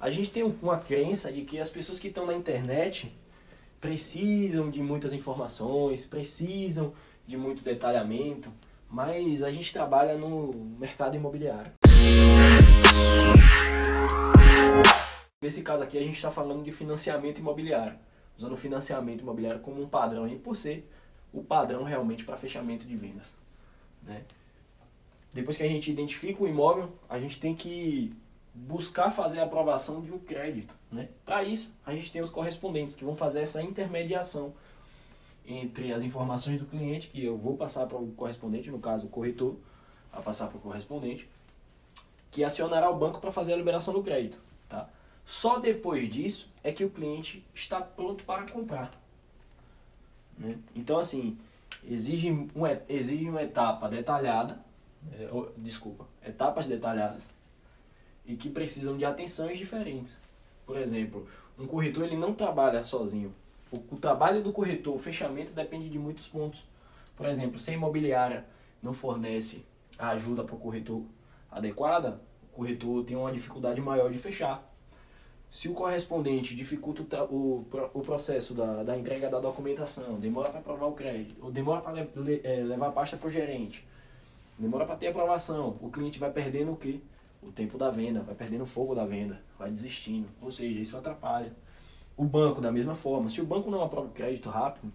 A gente tem uma crença de que as pessoas que estão na internet precisam de muitas informações, precisam de muito detalhamento, mas a gente trabalha no mercado imobiliário. Nesse caso aqui a gente está falando de financiamento imobiliário, usando o financiamento imobiliário como um padrão e por ser o padrão realmente para fechamento de vendas. Né? Depois que a gente identifica o imóvel, a gente tem que buscar fazer a aprovação de um crédito. Né? Para isso, a gente tem os correspondentes que vão fazer essa intermediação entre as informações do cliente, que eu vou passar para o correspondente, no caso o corretor, a passar para o correspondente, que acionará o banco para fazer a liberação do crédito. Tá? Só depois disso é que o cliente está pronto para comprar. Né? Então, assim, exige, um, exige uma etapa detalhada, é, desculpa, etapas detalhadas e que precisam de atenções diferentes. Por exemplo, um corretor ele não trabalha sozinho. O, o trabalho do corretor, o fechamento depende de muitos pontos. Por exemplo, se a imobiliária não fornece a ajuda para o corretor adequada, o corretor tem uma dificuldade maior de fechar. Se o correspondente dificulta o, o processo da, da entrega da documentação, demora para aprovar o crédito, ou demora para le, é, levar a pasta para o gerente, demora para ter aprovação, o cliente vai perdendo o quê? O tempo da venda, vai perdendo o fogo da venda, vai desistindo. Ou seja, isso atrapalha. O banco, da mesma forma, se o banco não aprova o crédito rápido,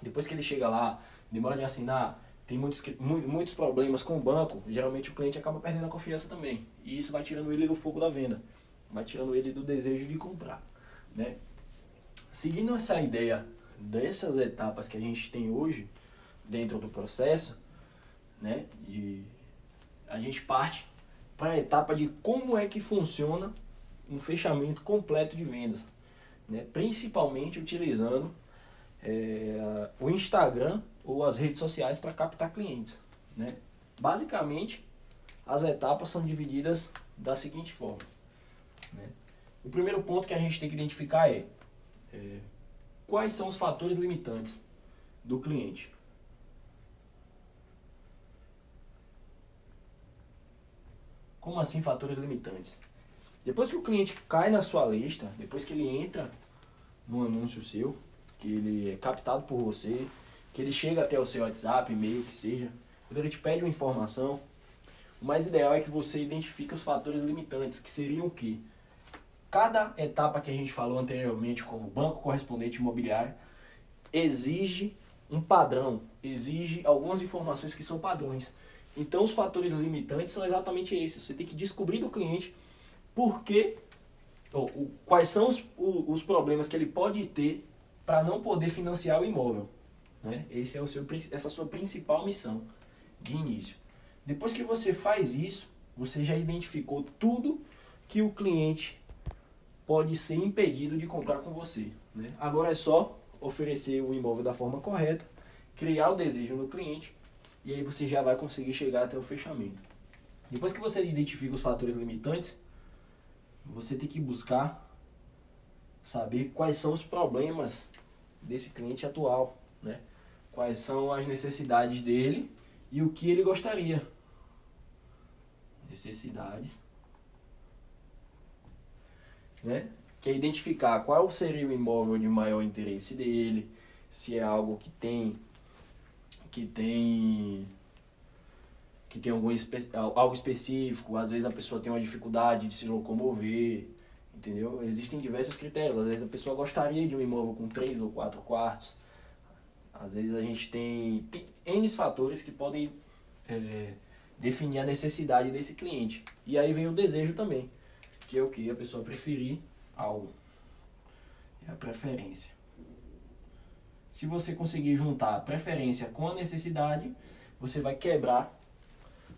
depois que ele chega lá, demora de assinar, tem muitos, muitos problemas com o banco, geralmente o cliente acaba perdendo a confiança também. E isso vai tirando ele do fogo da venda vai tirando ele do desejo de comprar, né? Seguindo essa ideia dessas etapas que a gente tem hoje dentro do processo, né, de a gente parte para a etapa de como é que funciona um fechamento completo de vendas, né, principalmente utilizando é, o Instagram ou as redes sociais para captar clientes, né? Basicamente, as etapas são divididas da seguinte forma: né? O primeiro ponto que a gente tem que identificar é, é quais são os fatores limitantes do cliente. Como assim fatores limitantes? Depois que o cliente cai na sua lista, depois que ele entra no anúncio seu, que ele é captado por você, que ele chega até o seu WhatsApp, e-mail, que seja, quando ele te pede uma informação, o mais ideal é que você identifique os fatores limitantes, que seriam o quê? Cada etapa que a gente falou anteriormente, como banco correspondente imobiliário, exige um padrão, exige algumas informações que são padrões. Então, os fatores limitantes são exatamente esses. Você tem que descobrir do cliente por ou, ou, quais são os, os problemas que ele pode ter para não poder financiar o imóvel. Né? Esse é o seu, essa é a sua principal missão de início. Depois que você faz isso, você já identificou tudo que o cliente pode ser impedido de comprar com você. Né? Agora é só oferecer o imóvel da forma correta, criar o desejo no cliente e aí você já vai conseguir chegar até o fechamento. Depois que você identifica os fatores limitantes, você tem que buscar saber quais são os problemas desse cliente atual, né? Quais são as necessidades dele e o que ele gostaria. Necessidades né? Que é identificar qual seria o imóvel de maior interesse dele, se é algo que tem que tem que tem algum espe algo específico, às vezes a pessoa tem uma dificuldade de se locomover, entendeu? Existem diversos critérios, às vezes a pessoa gostaria de um imóvel com três ou quatro quartos, às vezes a gente tem, tem N fatores que podem é, definir a necessidade desse cliente. E aí vem o desejo também que é o que a pessoa preferir algo. É a preferência. Se você conseguir juntar a preferência com a necessidade, você vai quebrar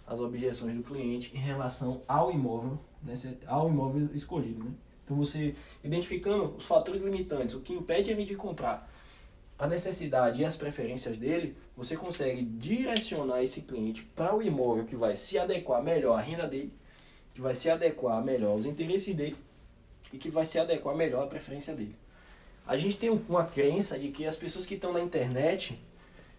as objeções do cliente em relação ao imóvel, ao imóvel escolhido. Né? Então você identificando os fatores limitantes, o que impede ele de comprar, a necessidade e as preferências dele, você consegue direcionar esse cliente para o imóvel que vai se adequar melhor à renda dele que vai se adequar melhor aos interesses dele e que vai se adequar melhor à preferência dele. A gente tem uma crença de que as pessoas que estão na internet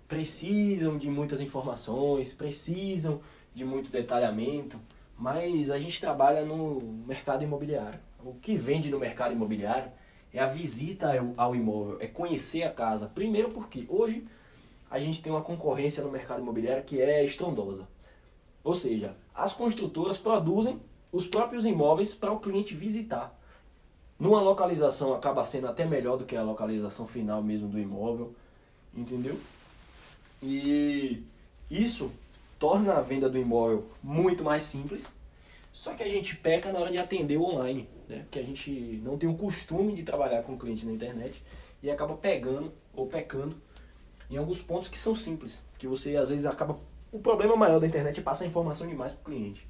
precisam de muitas informações, precisam de muito detalhamento, mas a gente trabalha no mercado imobiliário, o que vende no mercado imobiliário é a visita ao imóvel, é conhecer a casa. Primeiro porque hoje a gente tem uma concorrência no mercado imobiliário que é estrondosa. Ou seja, as construtoras produzem os próprios imóveis para o cliente visitar. Numa localização acaba sendo até melhor do que a localização final mesmo do imóvel, entendeu? E isso torna a venda do imóvel muito mais simples, só que a gente peca na hora de atender online, né? Porque a gente não tem o costume de trabalhar com cliente na internet e acaba pegando ou pecando em alguns pontos que são simples, que você às vezes acaba o problema maior da internet é passar informação demais para o cliente.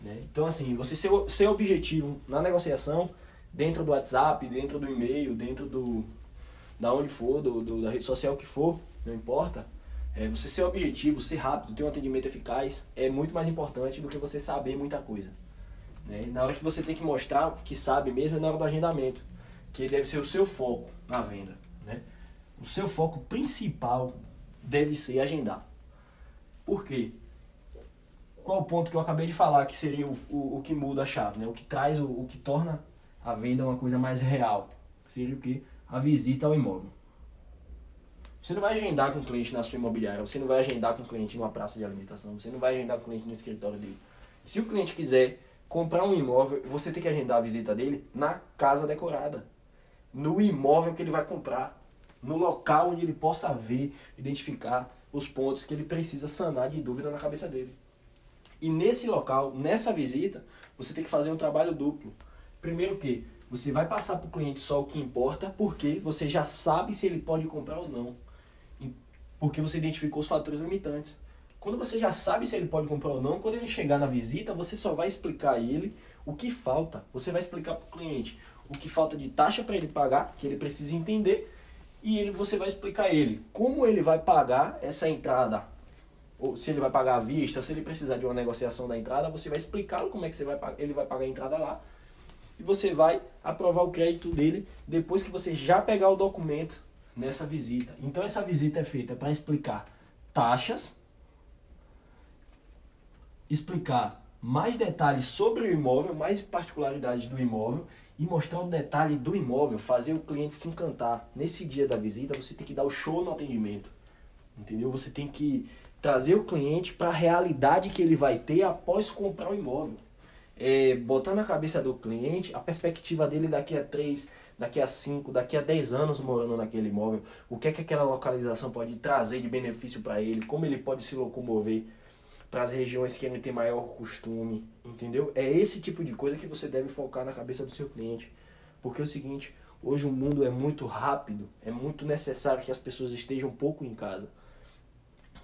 Né? Então, assim, você ser, ser objetivo na negociação, dentro do WhatsApp, dentro do e-mail, dentro do da onde for, do, do, da rede social que for, não importa. É, você ser objetivo, ser rápido, ter um atendimento eficaz é muito mais importante do que você saber muita coisa. Né? Na hora que você tem que mostrar que sabe mesmo é na hora do agendamento, que deve ser o seu foco na venda. Né? O seu foco principal deve ser agendar. Por quê? Qual o ponto que eu acabei de falar que seria o, o, o que muda a chave, né? O que traz, o, o que torna a venda uma coisa mais real. Seria o que? A visita ao imóvel. Você não vai agendar com o cliente na sua imobiliária, você não vai agendar com o cliente numa praça de alimentação, você não vai agendar com o cliente no escritório dele. Se o cliente quiser comprar um imóvel, você tem que agendar a visita dele na casa decorada, no imóvel que ele vai comprar, no local onde ele possa ver, identificar os pontos que ele precisa sanar de dúvida na cabeça dele. E nesse local, nessa visita, você tem que fazer um trabalho duplo. Primeiro que você vai passar para o cliente só o que importa, porque você já sabe se ele pode comprar ou não. Porque você identificou os fatores limitantes. Quando você já sabe se ele pode comprar ou não, quando ele chegar na visita, você só vai explicar a ele o que falta. Você vai explicar para o cliente o que falta de taxa para ele pagar, que ele precisa entender, e ele, você vai explicar a ele como ele vai pagar essa entrada. Ou se ele vai pagar à vista, se ele precisar de uma negociação da entrada, você vai explicá-lo como é que você vai ele vai pagar a entrada lá. E você vai aprovar o crédito dele depois que você já pegar o documento nessa visita. Então essa visita é feita para explicar taxas, explicar mais detalhes sobre o imóvel, mais particularidades do imóvel e mostrar o detalhe do imóvel, fazer o cliente se encantar. Nesse dia da visita, você tem que dar o show no atendimento. Entendeu? Você tem que trazer o cliente para a realidade que ele vai ter após comprar o imóvel. É, botar na cabeça do cliente a perspectiva dele daqui a 3, daqui a 5, daqui a 10 anos morando naquele imóvel, o que é que aquela localização pode trazer de benefício para ele, como ele pode se locomover para as regiões que ele tem maior costume, entendeu? É esse tipo de coisa que você deve focar na cabeça do seu cliente. Porque é o seguinte, hoje o mundo é muito rápido, é muito necessário que as pessoas estejam pouco em casa.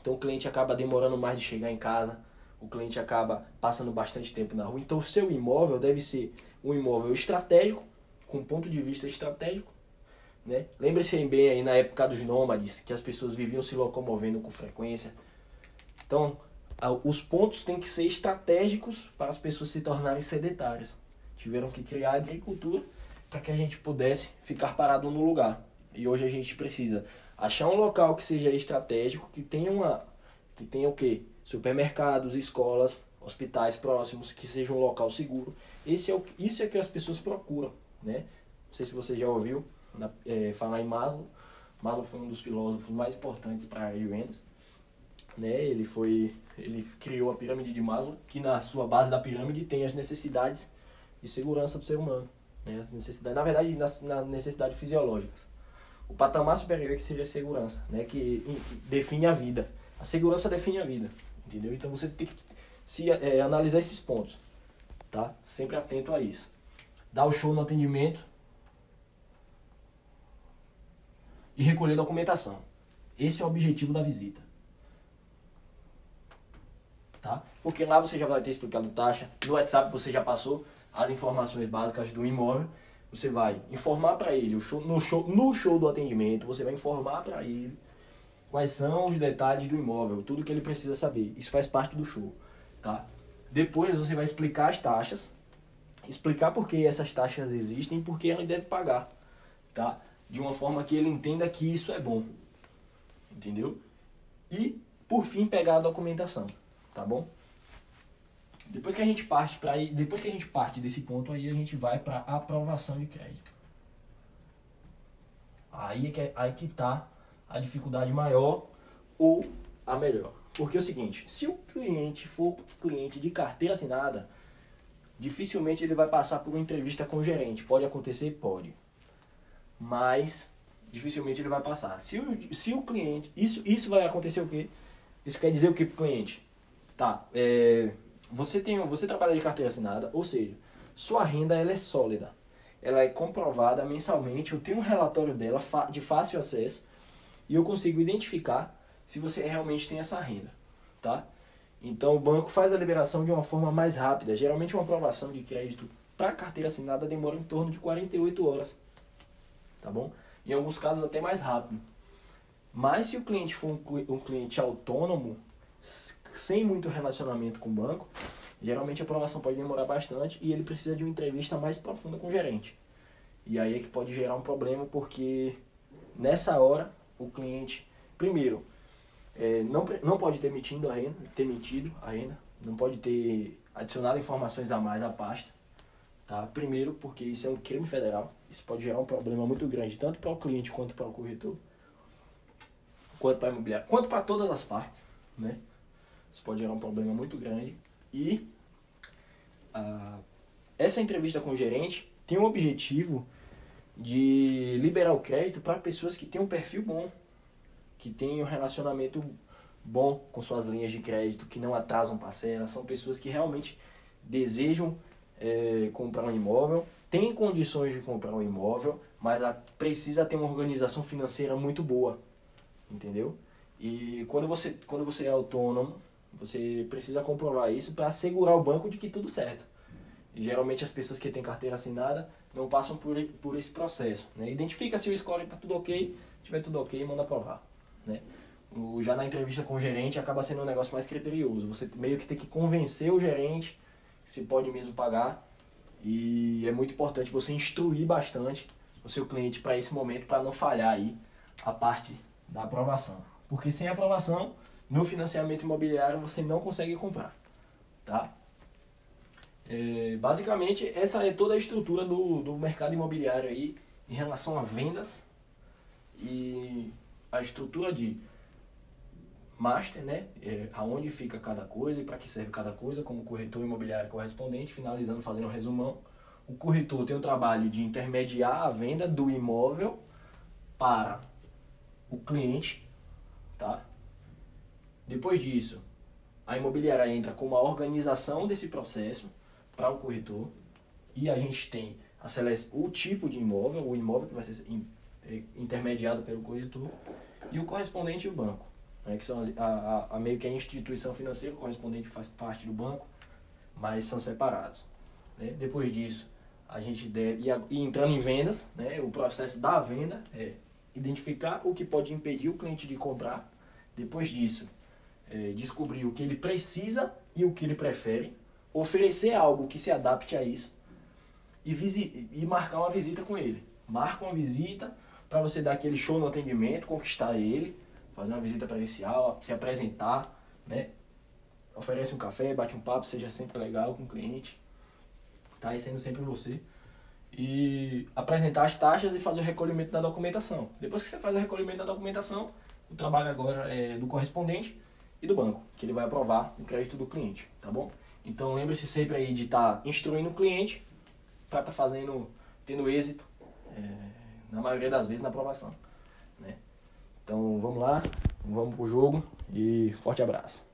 Então o cliente acaba demorando mais de chegar em casa, o cliente acaba passando bastante tempo na rua. Então o seu imóvel deve ser um imóvel estratégico, com ponto de vista estratégico. Né? Lembre-se bem aí na época dos nômades, que as pessoas viviam se locomovendo com frequência. Então, os pontos têm que ser estratégicos para as pessoas se tornarem sedentárias. Tiveram que criar agricultura para que a gente pudesse ficar parado no lugar. E hoje a gente precisa achar um local que seja estratégico, que tenha uma que tenha o quê? Supermercados, escolas, hospitais próximos, que seja um local seguro. Esse é o, isso é que as pessoas procuram, né? Não sei se você já ouviu na, é, falar em Maslow. Maslow foi um dos filósofos mais importantes para a área de vendas né? Ele foi, ele criou a pirâmide de Maslow, que na sua base da pirâmide tem as necessidades de segurança do ser humano, né? As necessidades, na verdade, nas, necessidades fisiológicas. O patamar superior é que seria a segurança, né? Que define a vida. A segurança define a vida, entendeu? Então você tem que se é, analisar esses pontos, tá? Sempre atento a isso. Dar o show no atendimento e recolher documentação. Esse é o objetivo da visita tá? Porque lá você já vai ter explicado taxa, no WhatsApp você já passou as informações básicas do imóvel, você vai informar para ele show, no, show, no show do atendimento, você vai informar para ele quais são os detalhes do imóvel, tudo que ele precisa saber. Isso faz parte do show, tá? Depois você vai explicar as taxas, explicar por que essas taxas existem por que ele deve pagar, tá? De uma forma que ele entenda que isso é bom, entendeu? E, por fim, pegar a documentação tá bom? Depois que a gente parte para depois que a gente parte desse ponto aí, a gente vai para aprovação de crédito. Aí é que, aí que tá a dificuldade maior ou a melhor. Porque é o seguinte, se o cliente for cliente de carteira assinada, dificilmente ele vai passar por uma entrevista com o gerente. Pode acontecer? Pode. Mas dificilmente ele vai passar. Se o, se o cliente. Isso, isso vai acontecer o quê? Isso quer dizer o que para o cliente? Tá, é, você, tem, você trabalha de carteira assinada, ou seja, sua renda ela é sólida. Ela é comprovada mensalmente. Eu tenho um relatório dela de fácil acesso e eu consigo identificar se você realmente tem essa renda, tá? Então o banco faz a liberação de uma forma mais rápida. Geralmente uma aprovação de crédito para carteira assinada demora em torno de 48 horas, tá bom? Em alguns casos até mais rápido. Mas se o cliente for um, cliente autônomo, sem muito relacionamento com o banco, geralmente a aprovação pode demorar bastante e ele precisa de uma entrevista mais profunda com o gerente. E aí é que pode gerar um problema porque nessa hora o cliente, primeiro, é, não, não pode ter mentido a renda, ter mentido a renda, não pode ter adicionado informações a mais à pasta. Tá? Primeiro, porque isso é um crime federal, isso pode gerar um problema muito grande, tanto para o cliente quanto para o corretor, quanto para a imobiliária, quanto para todas as partes. Né? Isso pode gerar um problema muito grande. E ah, essa entrevista com o gerente tem o objetivo de liberar o crédito para pessoas que têm um perfil bom, que têm um relacionamento bom com suas linhas de crédito, que não atrasam parcelas, são pessoas que realmente desejam é, comprar um imóvel, têm condições de comprar um imóvel, mas a, precisa ter uma organização financeira muito boa, entendeu? E quando você, quando você é autônomo, você precisa comprovar isso para assegurar o banco de que tudo certo. E geralmente as pessoas que têm carteira assinada não passam por, por esse processo. Né? Identifica se o score está tudo ok, tiver tudo ok, manda aprovar. Né? O, já na entrevista com o gerente acaba sendo um negócio mais criterioso. Você meio que tem que convencer o gerente se pode mesmo pagar. E é muito importante você instruir bastante o seu cliente para esse momento, para não falhar aí a parte da aprovação. Porque sem aprovação, no financiamento imobiliário você não consegue comprar. Tá? Basicamente, essa é toda a estrutura do, do mercado imobiliário aí em relação a vendas e a estrutura de master, né? É, aonde fica cada coisa e para que serve cada coisa, como corretor imobiliário correspondente, finalizando fazendo um resumão. O corretor tem o trabalho de intermediar a venda do imóvel para o cliente, tá? Depois disso, a imobiliária entra com uma organização desse processo para o corretor e a gente tem a o tipo de imóvel, o imóvel que vai ser é, intermediado pelo corretor e o correspondente e o banco, né, que são a, a, a, meio que a instituição financeira, o correspondente faz parte do banco, mas são separados. Né? Depois disso, a gente deve, e, entrando em vendas, né, o processo da venda é identificar o que pode impedir o cliente de comprar, depois disso, é, descobrir o que ele precisa e o que ele prefere, oferecer algo que se adapte a isso e, e marcar uma visita com ele. Marca uma visita, para você dar aquele show no atendimento, conquistar ele, fazer uma visita presencial, se apresentar, né? Oferece um café, bate um papo, seja sempre legal com o cliente, tá? E sendo sempre você. E apresentar as taxas e fazer o recolhimento da documentação. Depois que você faz o recolhimento da documentação, o trabalho agora é do correspondente e do banco, que ele vai aprovar o crédito do cliente, tá bom? Então lembre-se sempre aí de estar tá instruindo o cliente para estar tá fazendo, tendo êxito. É na maioria das vezes na aprovação. Né? Então vamos lá, vamos pro jogo e forte abraço.